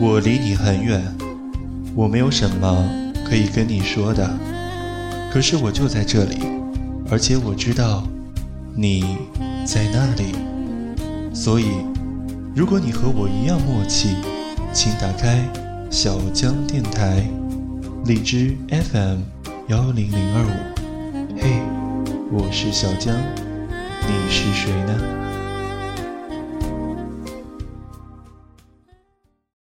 我离你很远，我没有什么可以跟你说的，可是我就在这里，而且我知道你在那里，所以如果你和我一样默契，请打开小江电台，荔枝 FM 幺零零二五。嘿，我是小江，你是谁呢？